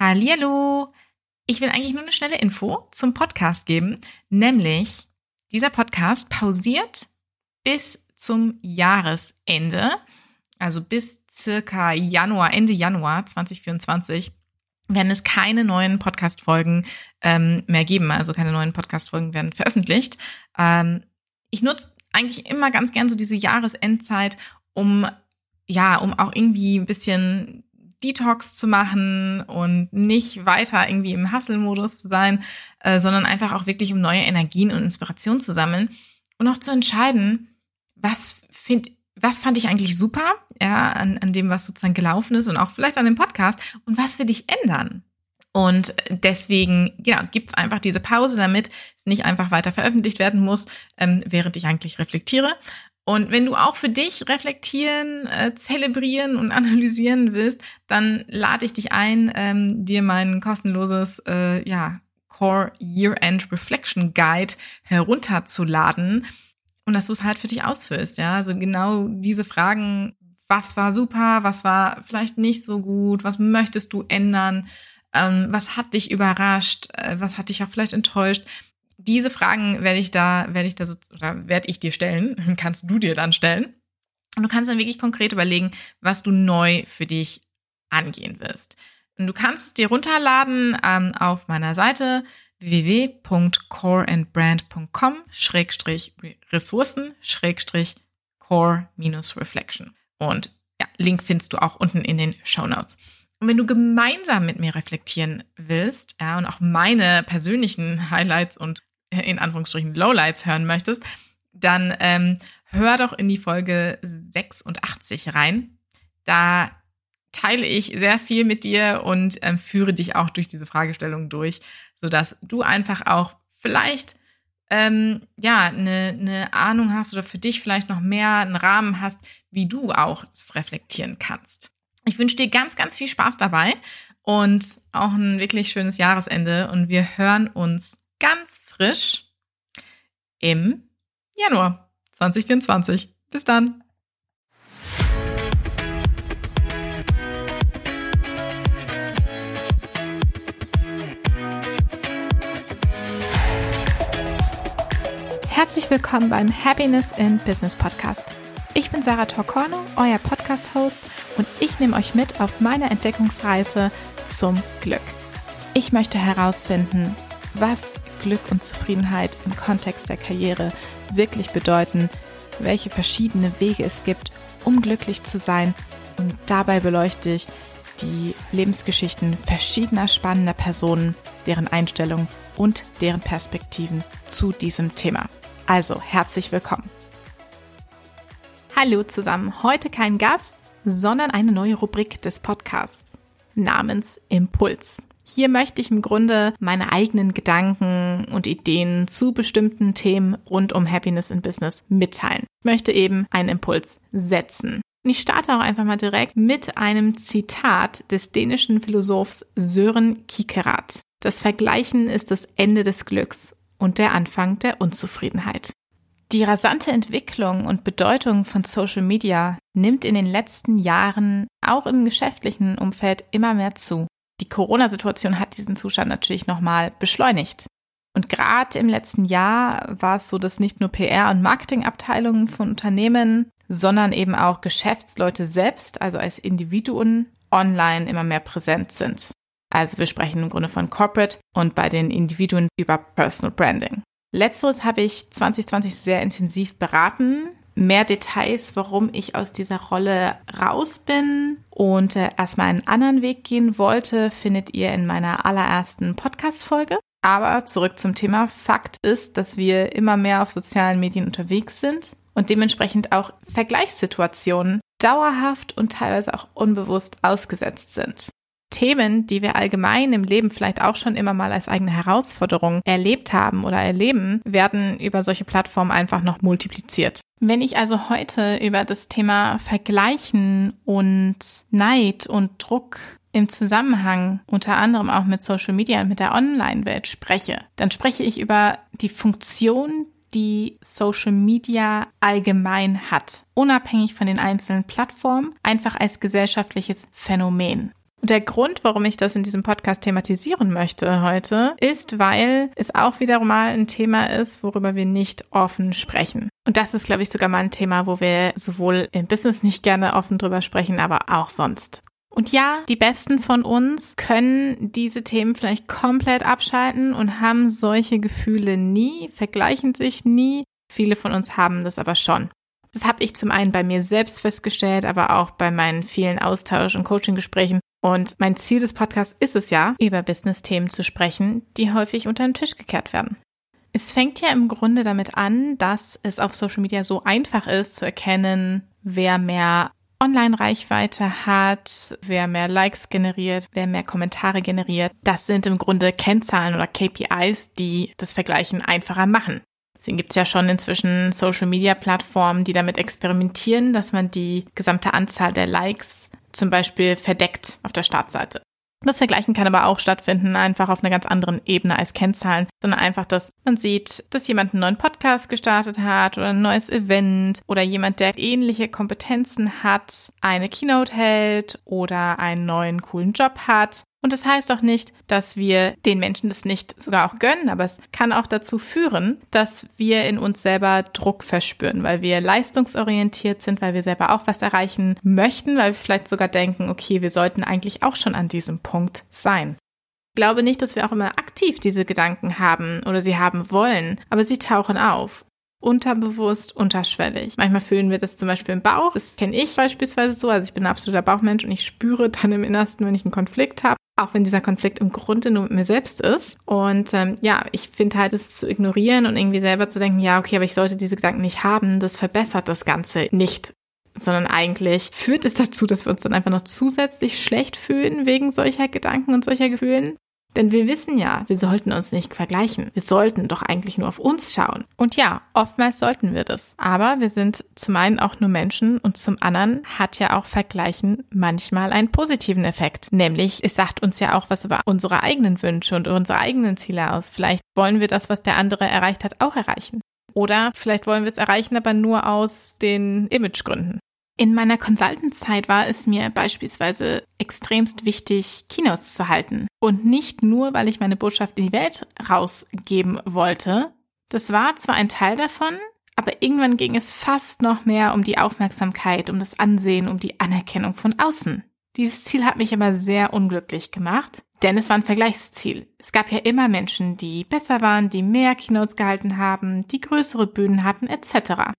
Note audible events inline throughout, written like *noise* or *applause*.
Hallihallo! Ich will eigentlich nur eine schnelle Info zum Podcast geben, nämlich dieser Podcast pausiert bis zum Jahresende, also bis circa Januar, Ende Januar 2024 werden es keine neuen Podcast-Folgen ähm, mehr geben. Also keine neuen Podcast-Folgen werden veröffentlicht. Ähm, ich nutze eigentlich immer ganz gern so diese Jahresendzeit, um ja, um auch irgendwie ein bisschen Detox zu machen und nicht weiter irgendwie im Hustle-Modus zu sein, äh, sondern einfach auch wirklich um neue Energien und Inspiration zu sammeln und auch zu entscheiden, was find, was fand ich eigentlich super, ja, an, an dem, was sozusagen gelaufen ist und auch vielleicht an dem Podcast und was will ich ändern? Und deswegen, genau, gibt's einfach diese Pause, damit es nicht einfach weiter veröffentlicht werden muss, ähm, während ich eigentlich reflektiere. Und wenn du auch für dich reflektieren, äh, zelebrieren und *laughs* analysieren willst, dann lade ich dich ein, ähm, dir mein kostenloses äh, ja, Core Year-End Reflection Guide herunterzuladen und dass du es halt für dich ausfüllst. Ja, also genau diese Fragen, was war super, was war vielleicht nicht so gut, was möchtest du ändern, ähm, was hat dich überrascht, äh, was hat dich auch vielleicht enttäuscht diese Fragen werde ich da, werde ich da so, oder werde ich dir stellen, *laughs* kannst du dir dann stellen. Und du kannst dann wirklich konkret überlegen, was du neu für dich angehen wirst. Und du kannst es dir runterladen ähm, auf meiner Seite www.coreandbrand.com Schrägstrich Ressourcen Schrägstrich Core minus Reflection. Und ja, Link findest du auch unten in den Show Notes. Und wenn du gemeinsam mit mir reflektieren willst, ja, und auch meine persönlichen *laughs* Highlights und in Anführungsstrichen Lowlights hören möchtest, dann ähm, hör doch in die Folge 86 rein. Da teile ich sehr viel mit dir und ähm, führe dich auch durch diese Fragestellung durch, sodass du einfach auch vielleicht ähm, ja eine, eine Ahnung hast oder für dich vielleicht noch mehr einen Rahmen hast, wie du auch das reflektieren kannst. Ich wünsche dir ganz, ganz viel Spaß dabei und auch ein wirklich schönes Jahresende und wir hören uns ganz frisch im Januar 2024. Bis dann. Herzlich willkommen beim Happiness in Business Podcast. Ich bin Sarah Torcorno, euer Podcast-Host und ich nehme euch mit auf meine Entdeckungsreise zum Glück. Ich möchte herausfinden, was Glück und Zufriedenheit im Kontext der Karriere wirklich bedeuten, welche verschiedene Wege es gibt, um glücklich zu sein. Und dabei beleuchte ich die Lebensgeschichten verschiedener spannender Personen, deren Einstellung und deren Perspektiven zu diesem Thema. Also herzlich willkommen. Hallo zusammen, heute kein Gast, sondern eine neue Rubrik des Podcasts namens Impuls. Hier möchte ich im Grunde meine eigenen Gedanken und Ideen zu bestimmten Themen rund um Happiness in Business mitteilen. Ich möchte eben einen Impuls setzen. Und ich starte auch einfach mal direkt mit einem Zitat des dänischen Philosophs Sören Kierkegaard. Das Vergleichen ist das Ende des Glücks und der Anfang der Unzufriedenheit. Die rasante Entwicklung und Bedeutung von Social Media nimmt in den letzten Jahren auch im geschäftlichen Umfeld immer mehr zu. Die Corona-Situation hat diesen Zustand natürlich nochmal beschleunigt. Und gerade im letzten Jahr war es so, dass nicht nur PR- und Marketingabteilungen von Unternehmen, sondern eben auch Geschäftsleute selbst, also als Individuen, online immer mehr präsent sind. Also wir sprechen im Grunde von Corporate und bei den Individuen über Personal Branding. Letzteres habe ich 2020 sehr intensiv beraten mehr Details, warum ich aus dieser Rolle raus bin und äh, erstmal einen anderen Weg gehen wollte, findet ihr in meiner allerersten Podcast-Folge. Aber zurück zum Thema. Fakt ist, dass wir immer mehr auf sozialen Medien unterwegs sind und dementsprechend auch Vergleichssituationen dauerhaft und teilweise auch unbewusst ausgesetzt sind. Themen, die wir allgemein im Leben vielleicht auch schon immer mal als eigene Herausforderung erlebt haben oder erleben, werden über solche Plattformen einfach noch multipliziert. Wenn ich also heute über das Thema Vergleichen und Neid und Druck im Zusammenhang unter anderem auch mit Social Media und mit der Online-Welt spreche, dann spreche ich über die Funktion, die Social Media allgemein hat, unabhängig von den einzelnen Plattformen, einfach als gesellschaftliches Phänomen. Und der Grund, warum ich das in diesem Podcast thematisieren möchte heute, ist, weil es auch wieder mal ein Thema ist, worüber wir nicht offen sprechen. Und das ist, glaube ich, sogar mal ein Thema, wo wir sowohl im Business nicht gerne offen drüber sprechen, aber auch sonst. Und ja, die Besten von uns können diese Themen vielleicht komplett abschalten und haben solche Gefühle nie, vergleichen sich nie. Viele von uns haben das aber schon. Das habe ich zum einen bei mir selbst festgestellt, aber auch bei meinen vielen Austausch- und Coaching-Gesprächen. Und mein Ziel des Podcasts ist es ja, über Business-Themen zu sprechen, die häufig unter den Tisch gekehrt werden. Es fängt ja im Grunde damit an, dass es auf Social Media so einfach ist zu erkennen, wer mehr Online-Reichweite hat, wer mehr Likes generiert, wer mehr Kommentare generiert. Das sind im Grunde Kennzahlen oder KPIs, die das Vergleichen einfacher machen. Deswegen gibt es ja schon inzwischen Social-Media-Plattformen, die damit experimentieren, dass man die gesamte Anzahl der Likes zum Beispiel verdeckt auf der Startseite. Das Vergleichen kann aber auch stattfinden, einfach auf einer ganz anderen Ebene als Kennzahlen, sondern einfach, dass man sieht, dass jemand einen neuen Podcast gestartet hat oder ein neues Event oder jemand, der ähnliche Kompetenzen hat, eine Keynote hält oder einen neuen coolen Job hat und das heißt auch nicht, dass wir den Menschen das nicht sogar auch gönnen, aber es kann auch dazu führen, dass wir in uns selber Druck verspüren, weil wir leistungsorientiert sind, weil wir selber auch was erreichen möchten, weil wir vielleicht sogar denken, okay, wir sollten eigentlich auch schon an diesem Punkt sein. Ich glaube nicht, dass wir auch immer aktiv diese Gedanken haben oder sie haben wollen, aber sie tauchen auf unterbewusst, unterschwellig. Manchmal fühlen wir das zum Beispiel im Bauch. Das kenne ich beispielsweise so. Also ich bin ein absoluter Bauchmensch und ich spüre dann im Innersten, wenn ich einen Konflikt habe. Auch wenn dieser Konflikt im Grunde nur mit mir selbst ist. Und ähm, ja, ich finde halt, es zu ignorieren und irgendwie selber zu denken, ja, okay, aber ich sollte diese Gedanken nicht haben, das verbessert das Ganze nicht sondern eigentlich führt es dazu, dass wir uns dann einfach noch zusätzlich schlecht fühlen wegen solcher Gedanken und solcher Gefühlen. Denn wir wissen ja, wir sollten uns nicht vergleichen. Wir sollten doch eigentlich nur auf uns schauen. Und ja, oftmals sollten wir das. Aber wir sind zum einen auch nur Menschen und zum anderen hat ja auch Vergleichen manchmal einen positiven Effekt. Nämlich, es sagt uns ja auch was über unsere eigenen Wünsche und unsere eigenen Ziele aus. Vielleicht wollen wir das, was der andere erreicht hat, auch erreichen. Oder vielleicht wollen wir es erreichen, aber nur aus den Imagegründen. In meiner Consultant-Zeit war es mir beispielsweise extremst wichtig, Keynotes zu halten. Und nicht nur, weil ich meine Botschaft in die Welt rausgeben wollte. Das war zwar ein Teil davon, aber irgendwann ging es fast noch mehr um die Aufmerksamkeit, um das Ansehen, um die Anerkennung von außen. Dieses Ziel hat mich aber sehr unglücklich gemacht, denn es war ein Vergleichsziel. Es gab ja immer Menschen, die besser waren, die mehr Keynotes gehalten haben, die größere Bühnen hatten, etc.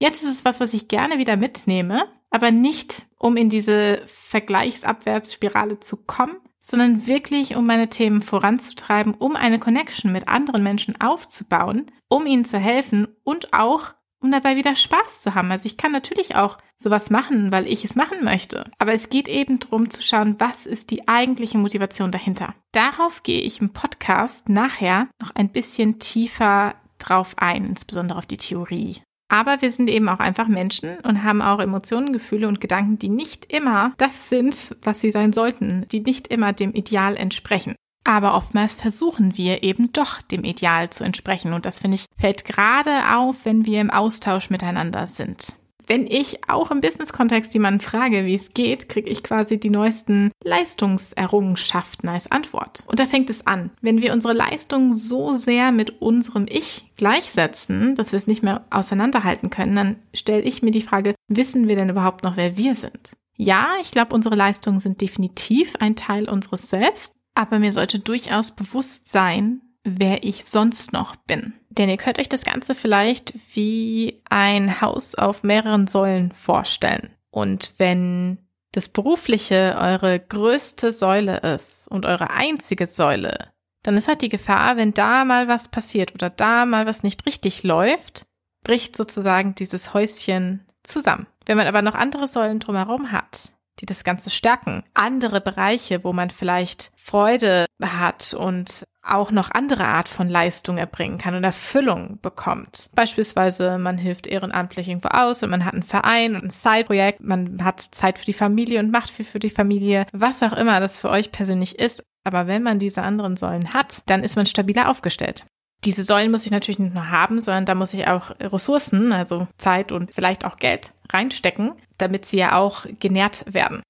Jetzt ist es was, was ich gerne wieder mitnehme, aber nicht, um in diese Vergleichsabwärtsspirale zu kommen, sondern wirklich, um meine Themen voranzutreiben, um eine Connection mit anderen Menschen aufzubauen, um ihnen zu helfen und auch, um dabei wieder Spaß zu haben. Also ich kann natürlich auch sowas machen, weil ich es machen möchte. Aber es geht eben darum zu schauen, was ist die eigentliche Motivation dahinter. Darauf gehe ich im Podcast nachher noch ein bisschen tiefer drauf ein, insbesondere auf die Theorie. Aber wir sind eben auch einfach Menschen und haben auch Emotionen, Gefühle und Gedanken, die nicht immer das sind, was sie sein sollten, die nicht immer dem Ideal entsprechen. Aber oftmals versuchen wir eben doch dem Ideal zu entsprechen. Und das finde ich fällt gerade auf, wenn wir im Austausch miteinander sind. Wenn ich auch im Business-Kontext jemanden frage, wie es geht, kriege ich quasi die neuesten Leistungserrungenschaften als Antwort. Und da fängt es an. Wenn wir unsere Leistung so sehr mit unserem Ich gleichsetzen, dass wir es nicht mehr auseinanderhalten können, dann stelle ich mir die Frage, wissen wir denn überhaupt noch, wer wir sind? Ja, ich glaube, unsere Leistungen sind definitiv ein Teil unseres Selbst, aber mir sollte durchaus bewusst sein, wer ich sonst noch bin. Denn ihr könnt euch das Ganze vielleicht wie ein Haus auf mehreren Säulen vorstellen. Und wenn das Berufliche eure größte Säule ist und eure einzige Säule, dann ist halt die Gefahr, wenn da mal was passiert oder da mal was nicht richtig läuft, bricht sozusagen dieses Häuschen zusammen. Wenn man aber noch andere Säulen drumherum hat, die das Ganze stärken, andere Bereiche, wo man vielleicht Freude hat und auch noch andere Art von Leistung erbringen kann und Erfüllung bekommt. Beispielsweise, man hilft ehrenamtlich irgendwo aus und man hat einen Verein und ein Side-Projekt, man hat Zeit für die Familie und macht viel für die Familie, was auch immer das für euch persönlich ist. Aber wenn man diese anderen Säulen hat, dann ist man stabiler aufgestellt. Diese Säulen muss ich natürlich nicht nur haben, sondern da muss ich auch Ressourcen, also Zeit und vielleicht auch Geld reinstecken, damit sie ja auch genährt werden.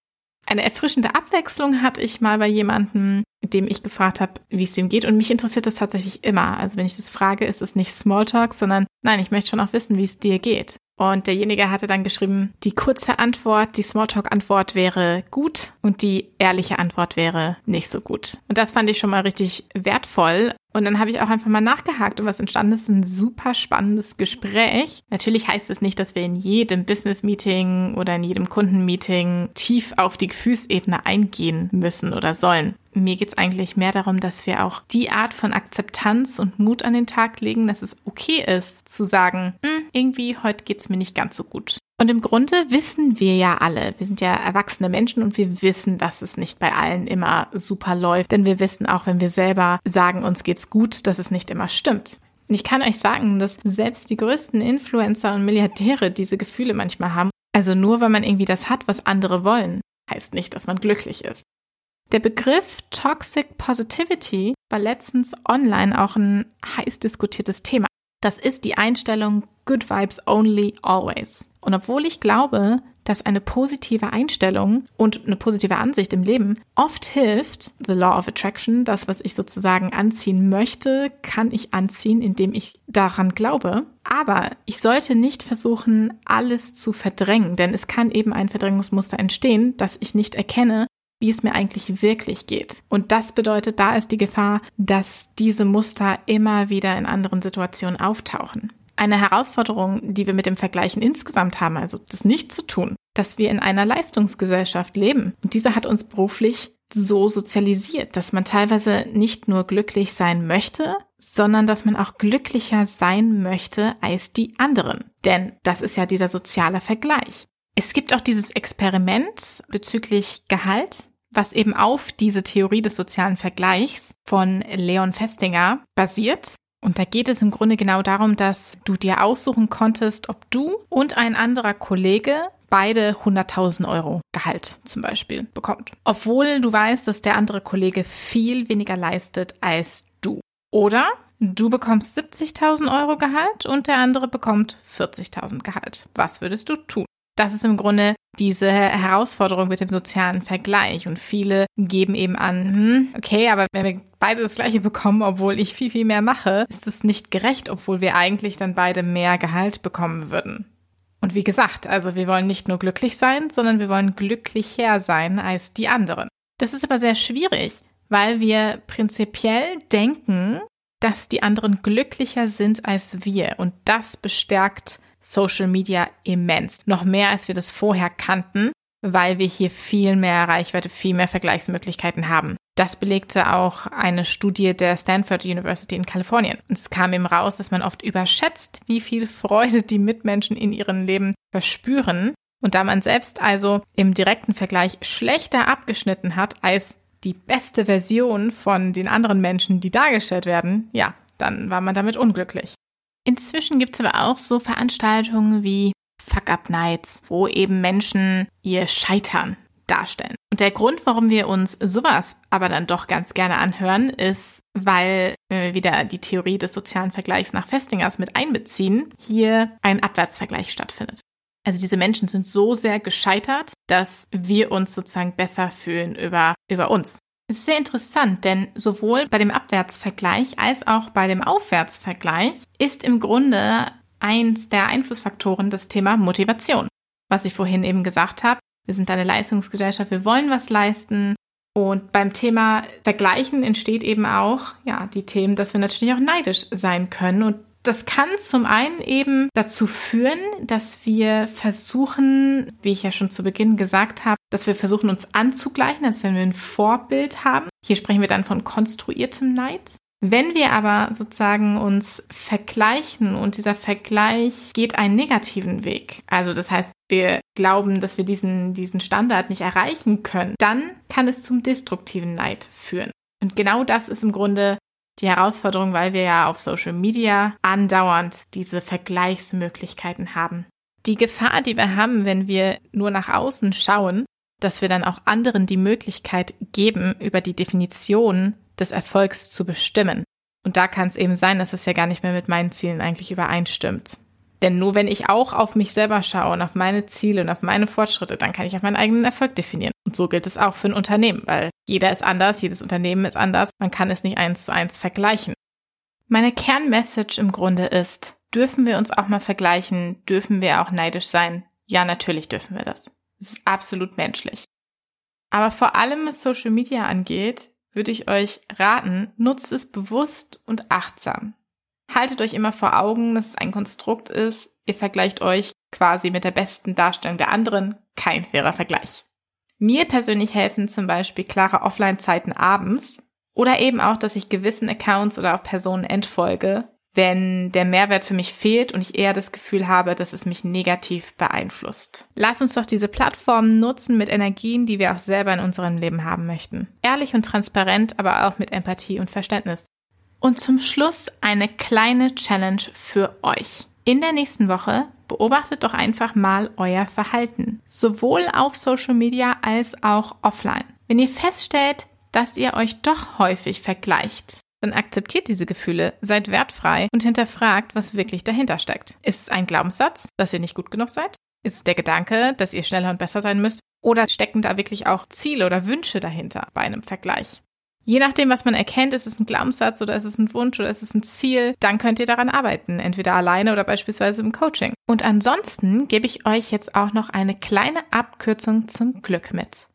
Eine erfrischende Abwechslung hatte ich mal bei jemandem, dem ich gefragt habe, wie es ihm geht. Und mich interessiert das tatsächlich immer. Also wenn ich das frage, ist es nicht Smalltalk, sondern nein, ich möchte schon auch wissen, wie es dir geht. Und derjenige hatte dann geschrieben, die kurze Antwort, die Smalltalk-Antwort wäre gut und die ehrliche Antwort wäre nicht so gut. Und das fand ich schon mal richtig wertvoll. Und dann habe ich auch einfach mal nachgehakt und was entstanden ist, ein super spannendes Gespräch. Natürlich heißt es nicht, dass wir in jedem Business-Meeting oder in jedem Kundenmeeting tief auf die Gefühlsebene eingehen müssen oder sollen. Mir geht es eigentlich mehr darum, dass wir auch die Art von Akzeptanz und Mut an den Tag legen, dass es okay ist zu sagen, hm, irgendwie heute geht es mir nicht ganz so gut. Und im Grunde wissen wir ja alle, wir sind ja erwachsene Menschen und wir wissen, dass es nicht bei allen immer super läuft, denn wir wissen auch, wenn wir selber sagen, uns geht's gut, dass es nicht immer stimmt. Und ich kann euch sagen, dass selbst die größten Influencer und Milliardäre diese Gefühle manchmal haben. Also nur weil man irgendwie das hat, was andere wollen, heißt nicht, dass man glücklich ist. Der Begriff Toxic Positivity war letztens online auch ein heiß diskutiertes Thema. Das ist die Einstellung Good Vibes Only Always. Und obwohl ich glaube, dass eine positive Einstellung und eine positive Ansicht im Leben oft hilft, the Law of Attraction, das, was ich sozusagen anziehen möchte, kann ich anziehen, indem ich daran glaube. Aber ich sollte nicht versuchen, alles zu verdrängen, denn es kann eben ein Verdrängungsmuster entstehen, das ich nicht erkenne wie es mir eigentlich wirklich geht. Und das bedeutet, da ist die Gefahr, dass diese Muster immer wieder in anderen Situationen auftauchen. Eine Herausforderung, die wir mit dem Vergleichen insgesamt haben, also das nicht zu tun, dass wir in einer Leistungsgesellschaft leben. Und diese hat uns beruflich so sozialisiert, dass man teilweise nicht nur glücklich sein möchte, sondern dass man auch glücklicher sein möchte als die anderen. Denn das ist ja dieser soziale Vergleich. Es gibt auch dieses Experiment bezüglich Gehalt, was eben auf diese Theorie des sozialen Vergleichs von Leon Festinger basiert. Und da geht es im Grunde genau darum, dass du dir aussuchen konntest, ob du und ein anderer Kollege beide 100.000 Euro Gehalt zum Beispiel bekommt. Obwohl du weißt, dass der andere Kollege viel weniger leistet als du. Oder du bekommst 70.000 Euro Gehalt und der andere bekommt 40.000 Gehalt. Was würdest du tun? Das ist im Grunde diese Herausforderung mit dem sozialen Vergleich. Und viele geben eben an, hm, okay, aber wenn wir beide das gleiche bekommen, obwohl ich viel, viel mehr mache, ist es nicht gerecht, obwohl wir eigentlich dann beide mehr Gehalt bekommen würden. Und wie gesagt, also wir wollen nicht nur glücklich sein, sondern wir wollen glücklicher sein als die anderen. Das ist aber sehr schwierig, weil wir prinzipiell denken, dass die anderen glücklicher sind als wir. Und das bestärkt Social Media immens. Noch mehr, als wir das vorher kannten, weil wir hier viel mehr Reichweite, viel mehr Vergleichsmöglichkeiten haben. Das belegte auch eine Studie der Stanford University in Kalifornien. Und es kam eben raus, dass man oft überschätzt, wie viel Freude die Mitmenschen in ihrem Leben verspüren. Und da man selbst also im direkten Vergleich schlechter abgeschnitten hat als die beste Version von den anderen Menschen, die dargestellt werden, ja, dann war man damit unglücklich. Inzwischen gibt es aber auch so Veranstaltungen wie Fuck-Up-Nights, wo eben Menschen ihr Scheitern darstellen. Und der Grund, warum wir uns sowas aber dann doch ganz gerne anhören, ist, weil, wenn wir wieder die Theorie des sozialen Vergleichs nach Festingers mit einbeziehen, hier ein Abwärtsvergleich stattfindet. Also diese Menschen sind so sehr gescheitert, dass wir uns sozusagen besser fühlen über, über uns. Es ist sehr interessant, denn sowohl bei dem Abwärtsvergleich als auch bei dem Aufwärtsvergleich ist im Grunde eins der Einflussfaktoren das Thema Motivation. Was ich vorhin eben gesagt habe, wir sind eine Leistungsgesellschaft, wir wollen was leisten. Und beim Thema Vergleichen entsteht eben auch, ja, die Themen, dass wir natürlich auch neidisch sein können und das kann zum einen eben dazu führen, dass wir versuchen, wie ich ja schon zu Beginn gesagt habe, dass wir versuchen, uns anzugleichen, als wenn wir ein Vorbild haben. Hier sprechen wir dann von konstruiertem Neid. Wenn wir aber sozusagen uns vergleichen und dieser Vergleich geht einen negativen Weg, also das heißt, wir glauben, dass wir diesen, diesen Standard nicht erreichen können, dann kann es zum destruktiven Neid führen. Und genau das ist im Grunde die Herausforderung, weil wir ja auf Social Media andauernd diese Vergleichsmöglichkeiten haben. Die Gefahr, die wir haben, wenn wir nur nach außen schauen, dass wir dann auch anderen die Möglichkeit geben, über die Definition des Erfolgs zu bestimmen. Und da kann es eben sein, dass es ja gar nicht mehr mit meinen Zielen eigentlich übereinstimmt. Denn nur wenn ich auch auf mich selber schaue und auf meine Ziele und auf meine Fortschritte, dann kann ich auch meinen eigenen Erfolg definieren. Und so gilt es auch für ein Unternehmen, weil jeder ist anders, jedes Unternehmen ist anders, man kann es nicht eins zu eins vergleichen. Meine Kernmessage im Grunde ist, dürfen wir uns auch mal vergleichen, dürfen wir auch neidisch sein? Ja, natürlich dürfen wir das. Das ist absolut menschlich. Aber vor allem, was Social Media angeht, würde ich euch raten, nutzt es bewusst und achtsam. Haltet euch immer vor Augen, dass es ein Konstrukt ist. Ihr vergleicht euch quasi mit der besten Darstellung der anderen. Kein fairer Vergleich. Mir persönlich helfen zum Beispiel klare Offline-Zeiten abends oder eben auch, dass ich gewissen Accounts oder auch Personen entfolge, wenn der Mehrwert für mich fehlt und ich eher das Gefühl habe, dass es mich negativ beeinflusst. Lass uns doch diese Plattformen nutzen mit Energien, die wir auch selber in unserem Leben haben möchten. Ehrlich und transparent, aber auch mit Empathie und Verständnis. Und zum Schluss eine kleine Challenge für euch. In der nächsten Woche beobachtet doch einfach mal euer Verhalten, sowohl auf Social Media als auch offline. Wenn ihr feststellt, dass ihr euch doch häufig vergleicht, dann akzeptiert diese Gefühle, seid wertfrei und hinterfragt, was wirklich dahinter steckt. Ist es ein Glaubenssatz, dass ihr nicht gut genug seid? Ist es der Gedanke, dass ihr schneller und besser sein müsst? Oder stecken da wirklich auch Ziele oder Wünsche dahinter bei einem Vergleich? Je nachdem, was man erkennt, ist es ein Glaubenssatz oder ist es ein Wunsch oder ist es ein Ziel, dann könnt ihr daran arbeiten, entweder alleine oder beispielsweise im Coaching. Und ansonsten gebe ich euch jetzt auch noch eine kleine Abkürzung zum Glück mit.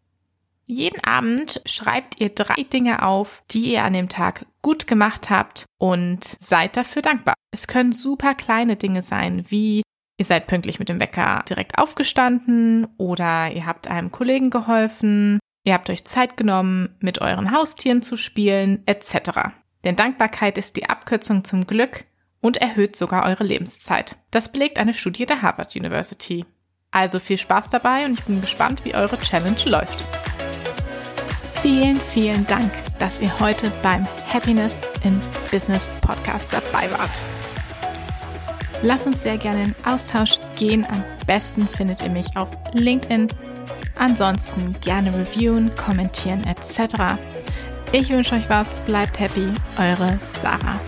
Jeden Abend schreibt ihr drei Dinge auf, die ihr an dem Tag gut gemacht habt und seid dafür dankbar. Es können super kleine Dinge sein, wie ihr seid pünktlich mit dem Wecker direkt aufgestanden oder ihr habt einem Kollegen geholfen, ihr habt euch Zeit genommen, mit euren Haustieren zu spielen, etc. Denn Dankbarkeit ist die Abkürzung zum Glück und erhöht sogar eure Lebenszeit. Das belegt eine Studie der Harvard University. Also viel Spaß dabei und ich bin gespannt, wie eure Challenge läuft. Vielen, vielen Dank, dass ihr heute beim Happiness in Business Podcast dabei wart. Lasst uns sehr gerne in Austausch gehen. Am besten findet ihr mich auf LinkedIn. Ansonsten gerne reviewen, kommentieren etc. Ich wünsche euch was, bleibt happy, eure Sarah.